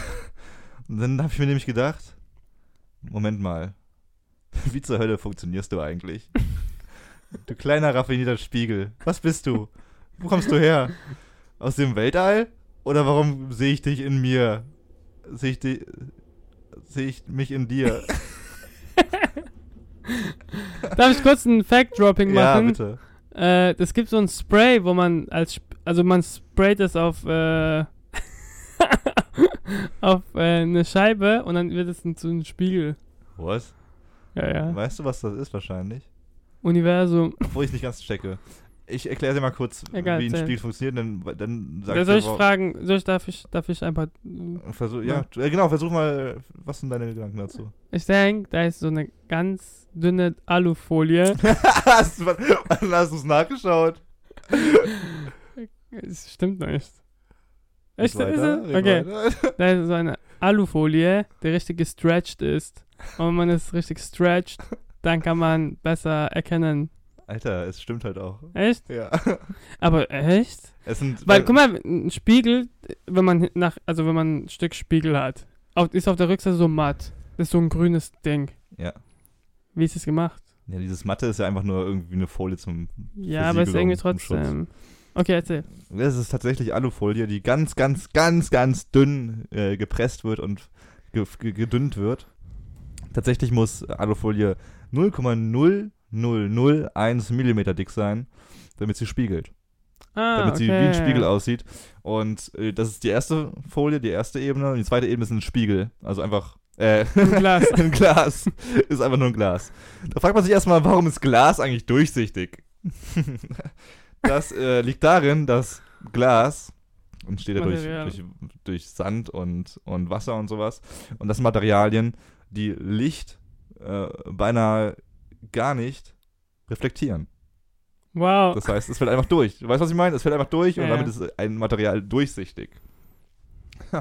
Speaker 1: Und dann habe ich mir nämlich gedacht, Moment mal, wie zur Hölle funktionierst du eigentlich? Du kleiner raffinierter Spiegel, was bist du? Wo kommst du her? Aus dem Weltall? Oder warum sehe ich dich in mir? Sehe ich, di- sehe ich mich in dir?
Speaker 2: Darf ich kurz ein Fact-Dropping
Speaker 1: ja,
Speaker 2: machen?
Speaker 1: bitte.
Speaker 2: Äh, es gibt so ein Spray, wo man als, also man sprayt es auf, äh, auf äh, eine Scheibe und dann wird es zu einem Spiegel.
Speaker 1: Was?
Speaker 2: Ja, ja.
Speaker 1: Weißt du, was das ist wahrscheinlich?
Speaker 2: Universum.
Speaker 1: Obwohl ich nicht ganz checke. Ich erkläre dir mal kurz,
Speaker 2: Egal,
Speaker 1: wie ein. Spiel funktioniert, dann, dann sag
Speaker 2: soll ich
Speaker 1: dir,
Speaker 2: fragen, soll ich, darf ich, darf ich einfach, äh,
Speaker 1: Versuch, ja, tu- äh, genau, versuch mal, was sind deine Gedanken dazu?
Speaker 2: ich denke, da ist so eine ganz dünne Alufolie.
Speaker 1: hast du wann hast du es nachgeschaut?
Speaker 2: Es stimmt nicht.
Speaker 1: Red
Speaker 2: Echt? Ist
Speaker 1: weiter,
Speaker 2: es?
Speaker 1: red
Speaker 2: Okay.
Speaker 1: weiter.
Speaker 2: Da ist so eine Alufolie, die richtig gestretched ist. Und wenn man es richtig stretcht, dann kann man besser erkennen.
Speaker 1: Alter, es stimmt halt auch.
Speaker 2: Echt?
Speaker 1: Ja.
Speaker 2: Aber echt?
Speaker 1: Es sind,
Speaker 2: Weil, guck mal, ein Spiegel, wenn man nach, also wenn man ein Stück Spiegel hat, ist auf der Rückseite so matt. Das ist so ein grünes Ding.
Speaker 1: Ja.
Speaker 2: Wie ist es gemacht?
Speaker 1: ja, dieses Matte ist ja einfach nur irgendwie eine Folie zum.
Speaker 2: Ja, aber es ist irgendwie trotzdem. Okay, erzähl.
Speaker 1: Es ist tatsächlich Alufolie, die ganz, ganz, ganz, ganz dünn äh, gepresst wird und ge ge gedünnt wird. Tatsächlich muss Alufolie 0,0001 Millimeter dick sein, damit sie spiegelt.
Speaker 2: Ah,
Speaker 1: damit
Speaker 2: okay.
Speaker 1: sie wie ein Spiegel aussieht. Und äh, das ist die erste Folie, die erste Ebene. Und die zweite Ebene ist ein Spiegel. Also einfach. Äh,
Speaker 2: Ein Glas.
Speaker 1: ein Glas. Ist einfach nur ein Glas. Da fragt man sich erstmal, warum ist Glas eigentlich durchsichtig? das äh, liegt darin, dass Glas entsteht ja durch, durch, durch Sand und, und Wasser und sowas. Und das sind Materialien, die Licht äh, beinahe gar nicht reflektieren.
Speaker 2: Wow.
Speaker 1: Das heißt, es fällt einfach durch. Du weißt, was ich meine? Es fällt einfach durch und
Speaker 2: Ja,
Speaker 1: damit
Speaker 2: ja.
Speaker 1: ist ein Material durchsichtig.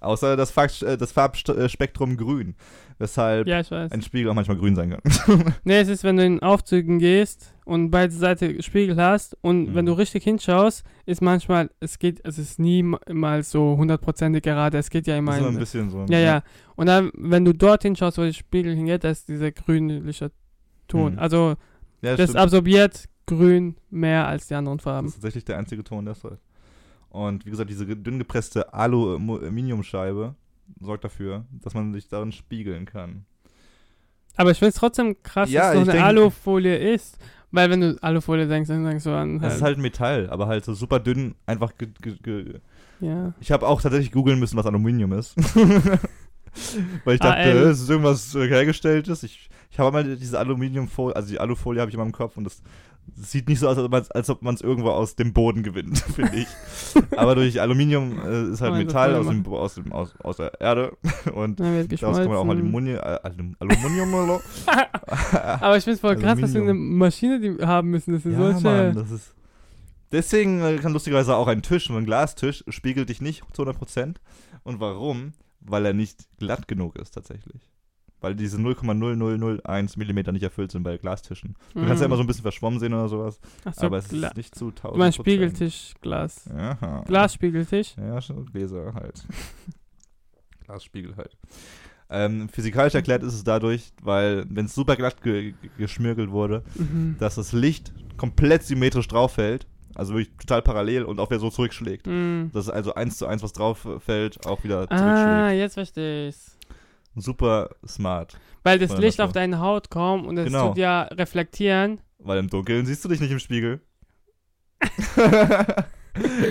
Speaker 1: Außer das, äh, das Farbspektrum grün, weshalb
Speaker 2: ja,
Speaker 1: ein Spiegel auch manchmal grün sein kann.
Speaker 2: Nee, es ist, wenn du in Aufzügen gehst und beide Seiten Spiegel hast und
Speaker 1: Mhm.
Speaker 2: wenn du richtig hinschaust, ist manchmal, es geht, es ist niemals so hundertprozentig gerade, es geht ja immer in,
Speaker 1: ein bisschen so.
Speaker 2: Ja, ja. Und dann, wenn du dort hinschaust, wo der Spiegel hingeht, da ist dieser grünliche Ton.
Speaker 1: Mhm.
Speaker 2: Also,
Speaker 1: Ja,
Speaker 2: das
Speaker 1: stimmt.
Speaker 2: absorbiert grün mehr als die anderen
Speaker 1: Das
Speaker 2: Farben.
Speaker 1: ist tatsächlich der einzige Ton, der es hat. Und wie gesagt, diese dünn gepresste Aluminiumscheibe sorgt dafür, dass man sich darin spiegeln kann.
Speaker 2: Aber ich finde es trotzdem krass,
Speaker 1: Ja,
Speaker 2: dass noch eine Alufolie ist. Weil wenn du Alufolie denkst, dann denkst du an
Speaker 1: Das ist halt Metall, aber halt so super dünn, einfach
Speaker 2: ja.
Speaker 1: Ich habe auch tatsächlich googeln müssen, was Aluminium ist. Weil ich dachte, es ist irgendwas äh, hergestelltes. Ich, ich habe mal diese Aluminiumfolie, also die Alufolie habe ich immer im Kopf und das sieht nicht so aus, als ob man es irgendwo aus dem Boden gewinnt, finde ich. Aber durch Aluminium äh, ist halt
Speaker 2: so
Speaker 1: Metall aus, dem, aus, dem, aus, aus der Erde. Und
Speaker 2: wird
Speaker 1: daraus kann man auch
Speaker 2: geschmolzen.
Speaker 1: Aluminium, äh, Alum- Aluminium
Speaker 2: Aber ich finde es voll krass, dass wir eine
Speaker 1: Aluminium.
Speaker 2: Maschine die haben müssen. Das ist
Speaker 1: ja,
Speaker 2: solche.
Speaker 1: Mann, das ist. Deswegen äh, kann lustigerweise auch ein Tisch, ein Glastisch, spiegelt dich nicht zu 100%. Und warum? Weil er nicht glatt genug ist, tatsächlich. Weil diese 0,0001 Millimeter nicht erfüllt sind bei Glastischen. Du kannst ja immer so ein bisschen verschwommen sehen oder sowas,
Speaker 2: Ach so,
Speaker 1: aber es ist nicht zu 1000%.
Speaker 2: du meinst Spiegeltischglas.
Speaker 1: Aha.
Speaker 2: Glasspiegeltisch.
Speaker 1: Ja, schon Gläser halt. Glasspiegel halt. Ähm, physikalisch erklärt ist es dadurch, weil, wenn es super glatt ge ge- geschmirgelt wurde,
Speaker 2: Mhm.
Speaker 1: dass das Licht komplett symmetrisch drauf fällt, also wirklich total parallel und auch wieder so zurückschlägt.
Speaker 2: Mhm.
Speaker 1: Dass es also eins zu eins, was drauf fällt, auch wieder
Speaker 2: Ah,
Speaker 1: zurückschlägt.
Speaker 2: jetzt verstehe ich's.
Speaker 1: Super smart.
Speaker 2: Weil das Licht auf deine Haut kommt und es
Speaker 1: Genau.
Speaker 2: tut ja reflektieren.
Speaker 1: Weil im Dunkeln siehst du dich nicht im Spiegel. das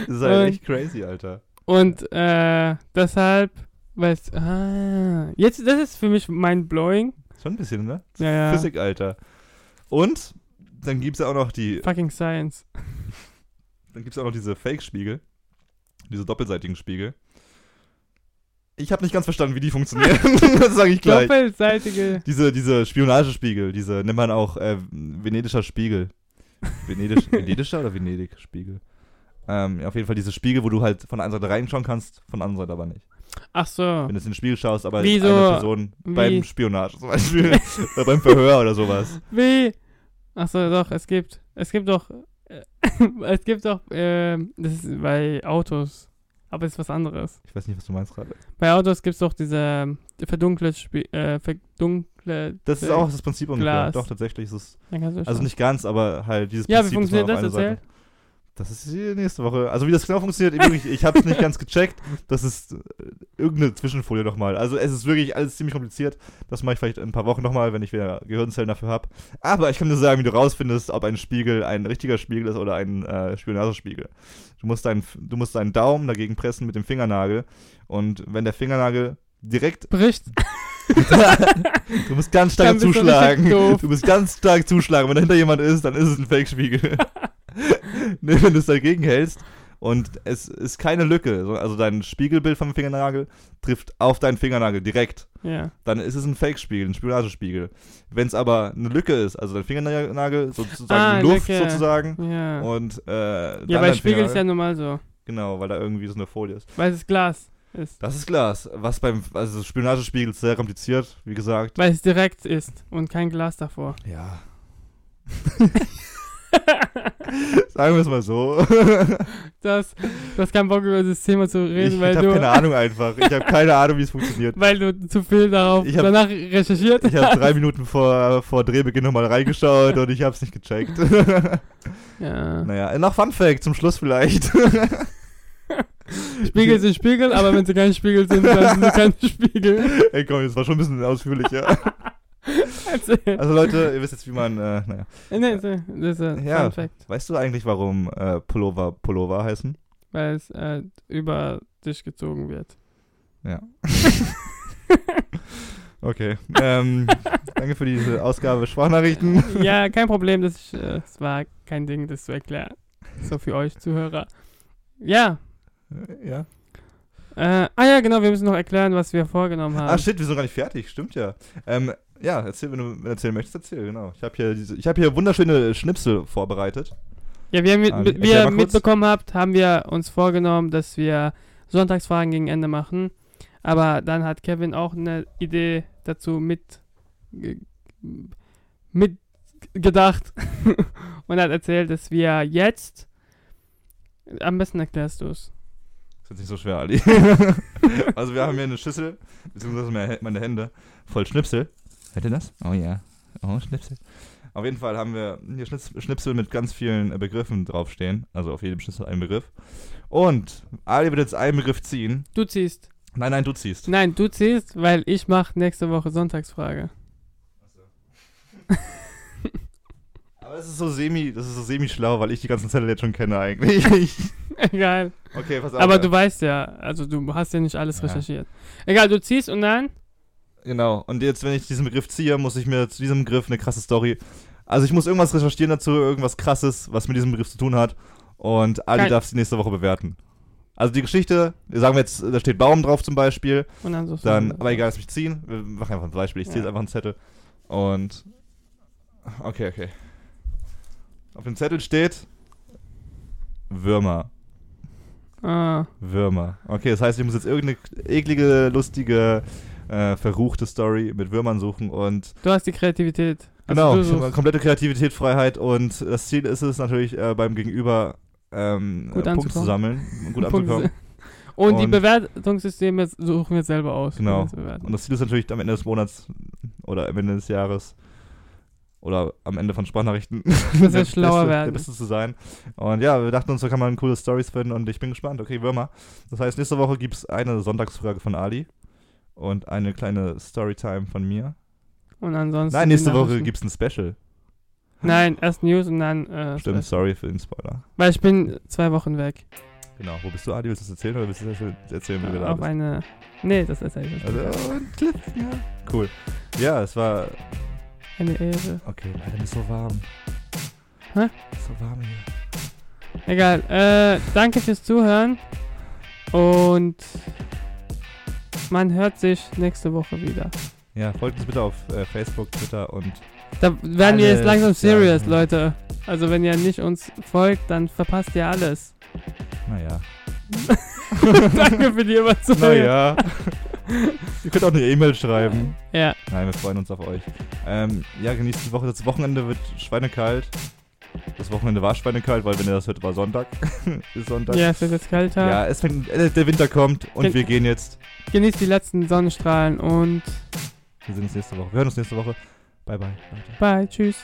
Speaker 1: ist halt
Speaker 2: Und-
Speaker 1: echt crazy, Alter.
Speaker 2: Und äh, deshalb, weißt ah, jetzt, das ist für mich mind-blowing.
Speaker 1: Schon ein bisschen, ne?
Speaker 2: Ja, ja.
Speaker 1: Physik, Alter. Und dann gibt es ja auch noch die
Speaker 2: Fucking Science.
Speaker 1: Dann gibt es auch noch diese Fake-Spiegel. Diese doppelseitigen Spiegel. Ich habe nicht ganz verstanden, wie die funktionieren. das sage ich gleich.
Speaker 2: Doppelseitige.
Speaker 1: Diese, diese Spionagespiegel, diese nennt man auch äh, venedischer Spiegel. Venedisch, venedischer oder Venedig-Spiegel? Ähm, ja, auf jeden Fall diese Spiegel, wo du halt von der einen Seite reinschauen kannst, von der anderen Seite aber nicht.
Speaker 2: Ach so.
Speaker 1: Wenn du in den Spiegel schaust, aber
Speaker 2: Wie
Speaker 1: eine
Speaker 2: so-
Speaker 1: Person
Speaker 2: wie-
Speaker 1: beim Spionage zum Beispiel. oder beim Verhör oder sowas.
Speaker 2: Wie? Ach so, doch, es gibt, es gibt doch, äh, es gibt doch, ähm, das ist bei Autos, aber ist was anderes.
Speaker 1: Ich weiß nicht, was du meinst gerade.
Speaker 2: Bei Autos gibt es doch diese verdunkelt, Spie- äh, verdunkelt.
Speaker 1: Das ist auch das Prinzip ungefähr. Doch, tatsächlich ist es Also
Speaker 2: schon.
Speaker 1: nicht ganz, aber halt dieses
Speaker 2: Ja, wie
Speaker 1: Prinzip, dass man
Speaker 2: funktioniert das? Erzähl.
Speaker 1: Das ist die nächste Woche. Also wie das genau funktioniert, wirklich, ich habe es nicht ganz gecheckt. Das ist äh, irgendeine Zwischenfolie nochmal. Also es ist wirklich alles ziemlich kompliziert. Das mache ich vielleicht in ein paar Wochen nochmal, wenn ich wieder Gehirnzellen dafür habe. Aber ich kann dir sagen, wie du rausfindest, ob ein Spiegel ein richtiger Spiegel ist oder ein äh, Spionagespiegel. Du musst, deinen, du musst deinen Daumen dagegen pressen mit dem Fingernagel. Und wenn der Fingernagel direkt
Speaker 2: Bricht.
Speaker 1: Du musst ganz stark
Speaker 2: du
Speaker 1: zuschlagen. Du musst ganz stark zuschlagen. Wenn dahinter jemand ist, dann ist es ein Fake-Spiegel. nee, wenn du es dagegen hältst und es ist keine Lücke, so- also dein Spiegelbild vom Fingernagel trifft auf deinen Fingernagel direkt,
Speaker 2: Ja.
Speaker 1: dann ist es ein Fake-Spiegel, ein Spionagespiegel. Wenn es aber eine Lücke ist, also dein Fingernagel sozusagen
Speaker 2: Ah,
Speaker 1: Luft
Speaker 2: Lücke.
Speaker 1: sozusagen
Speaker 2: Ja.
Speaker 1: und äh,
Speaker 2: ja, bei Spiegel ist ja normal so,
Speaker 1: genau, weil da irgendwie so eine Folie ist.
Speaker 2: weil es Glas ist.
Speaker 1: Das ist Glas. Was beim also Spionagespiegel ist sehr kompliziert, wie gesagt.
Speaker 2: Weil es direkt ist und kein Glas davor.
Speaker 1: Ja. Sagen wir es mal so.
Speaker 2: Das, du hast keinen Bock über das Thema zu
Speaker 1: ich
Speaker 2: reden,
Speaker 1: ich
Speaker 2: weil
Speaker 1: habe
Speaker 2: du,
Speaker 1: keine Ahnung einfach. Ich habe keine Ahnung, wie es funktioniert.
Speaker 2: weil du zu viel darauf
Speaker 1: Ich hab-
Speaker 2: danach recherchiert
Speaker 1: Ich habe drei Minuten vor, vor Drehbeginn nochmal reingeschaut und ich habe es nicht gecheckt.
Speaker 2: Ja.
Speaker 1: naja, noch Fun Fact zum Schluss vielleicht.
Speaker 2: Spiegel sind Spiegel, aber wenn sie kein Spiegel sind, dann sind sie kein Spiegel.
Speaker 1: Ey, komm, das war schon ein bisschen ausführlicher.
Speaker 2: Erzähl.
Speaker 1: Also Leute, ihr wisst jetzt, wie man, äh, naja.
Speaker 2: Nee, das ist ein
Speaker 1: Ja.
Speaker 2: Fun Fact.
Speaker 1: Weißt du eigentlich, warum äh, Pullover Pullover heißen?
Speaker 2: Weil es äh, über dich gezogen wird.
Speaker 1: Ja. okay. Ähm, danke für diese Ausgabe Sprachnachrichten.
Speaker 2: ja, kein Problem, das, ist, äh, es war kein Ding, das zu erklären. So für euch Zuhörer. Ja.
Speaker 1: Ja.
Speaker 2: Äh, ah ja, genau, wir müssen noch erklären, was wir vorgenommen haben.
Speaker 1: Ah, shit, wir sind gar nicht fertig, stimmt ja. Ähm, ja, erzähl, wenn du wenn du erzählen möchtest, erzähl, genau. Ich habe hier, diese- ich hab hier wunderschöne Schnipsel vorbereitet.
Speaker 2: Ja, wir, mit,
Speaker 1: Ah,
Speaker 2: mit,
Speaker 1: erklär
Speaker 2: wie ihr mitbekommen habt, haben wir uns vorgenommen, dass wir Sonntagsfragen gegen Ende machen. Aber dann hat Kevin auch eine Idee dazu mit, ge- mitgedacht und hat erzählt, dass wir jetzt, am besten erklärst du es.
Speaker 1: Ist jetzt nicht so schwer, Ali. also wir haben hier eine Schüssel, beziehungsweise meine Hände, voll Schnipsel. Hört ihr das? Oh ja. Oh, Schnipsel. Auf jeden Fall haben wir hier Schnips- Schnipsel mit ganz vielen äh, Begriffen draufstehen. Also auf jedem Schnipsel ein Begriff. Und Ali wird jetzt einen Begriff ziehen.
Speaker 2: Du ziehst.
Speaker 1: Nein, nein, du ziehst.
Speaker 2: Nein, du ziehst, weil ich mache nächste Woche Sonntagsfrage.
Speaker 1: Aber das ist so semi, das ist so semi-schlau, weil ich die ganzen Zettel jetzt schon kenne eigentlich.
Speaker 2: Egal.
Speaker 1: okay, pass auf.
Speaker 2: Aber du weißt ja, also du hast ja nicht alles
Speaker 1: Ja.
Speaker 2: recherchiert. Egal, du ziehst und dann?
Speaker 1: Genau. Und jetzt, wenn ich diesen Begriff ziehe, muss ich mir zu diesem Begriff eine krasse Story Also ich muss irgendwas recherchieren dazu, irgendwas krasses, was mit diesem Begriff zu tun hat. Und Ali
Speaker 2: Kein-
Speaker 1: darf sie nächste Woche bewerten. Also die Geschichte, sagen wir jetzt, da steht Baum drauf zum Beispiel.
Speaker 2: Und dann so.
Speaker 1: Dann, aber egal, lass mich ziehen. Wir machen einfach ein Beispiel. Ich ziehe
Speaker 2: Ja.
Speaker 1: jetzt einfach einen Zettel. Und. Okay, okay. Auf dem Zettel steht. Würmer.
Speaker 2: Ah,
Speaker 1: Würmer. Okay, das heißt, ich muss jetzt irgendeine eklige, lustige, äh, verruchte Story mit Würmern suchen und
Speaker 2: du hast die Kreativität.
Speaker 1: genau,
Speaker 2: Also
Speaker 1: habe
Speaker 2: suchst.
Speaker 1: komplette Kreativität, Freiheit und das Ziel ist es natürlich äh, beim Gegenüber ähm,
Speaker 2: Gut
Speaker 1: äh, Punkte zu sammeln, und gut anzukommen.
Speaker 2: Und, die
Speaker 1: Und-
Speaker 2: Bewertungssysteme suchen wir selber aus.
Speaker 1: Genau. Und das Ziel ist natürlich am Ende des Monats oder am Ende des Jahres oder am Ende von Sprachnachrichten
Speaker 2: Dass wir schlauer
Speaker 1: Beste,
Speaker 2: werden.
Speaker 1: der Beste zu sein. Und ja, wir dachten uns, da kann man coole Stories finden und ich bin gespannt. Okay, Würmer. Das heißt, nächste Woche gibt es eine Sonntagsfrage von Ali und eine kleine Storytime von mir.
Speaker 2: Und ansonsten.
Speaker 1: Nein, nächste Woche
Speaker 2: Nachrichten.
Speaker 1: gibt es ein Special.
Speaker 2: Nein, erst News und dann. Äh,
Speaker 1: Stimmt,
Speaker 2: Special.
Speaker 1: sorry für den Spoiler.
Speaker 2: Weil ich bin zwei Wochen weg.
Speaker 1: Genau, wo bist du, Ali? Willst du das erzählen oder willst du das erzählen, wie du da
Speaker 2: auf
Speaker 1: bist?
Speaker 2: eine. Nee, das erzähle ich nicht.
Speaker 1: Also, ja. Cool. Ja, es war.
Speaker 2: Eine Ehre.
Speaker 1: Okay, mir ist so warm.
Speaker 2: Hä?
Speaker 1: Ist so warm hier.
Speaker 2: Egal. Äh, danke fürs Zuhören. Und man hört sich nächste Woche wieder.
Speaker 1: Ja, folgt uns bitte auf äh, Facebook, Twitter und
Speaker 2: Da werden wir jetzt langsam serious,
Speaker 1: sagen.
Speaker 2: Leute. Also wenn ihr nicht uns folgt, dann verpasst ihr alles.
Speaker 1: naja.
Speaker 2: danke für die Überzeugung.
Speaker 1: Naja. Ihr könnt auch eine E-Mail schreiben.
Speaker 2: Ja,
Speaker 1: Nein, wir freuen uns auf euch. Ähm, ja, genießt die Woche. Das Wochenende wird schweinekalt. Das Wochenende war schweinekalt, weil wenn ihr das hört, war Sonntag. ist Sonntag.
Speaker 2: ja, es wird jetzt kälter.
Speaker 1: Ja, es fängt, äh, der Winter kommt und
Speaker 2: Gen-
Speaker 1: wir gehen jetzt.
Speaker 2: Genießt die letzten Sonnenstrahlen und
Speaker 1: Wir sehen uns nächste Woche. Wir hören uns nächste Woche. Bye, bye. Leute.
Speaker 2: bye, tschüss.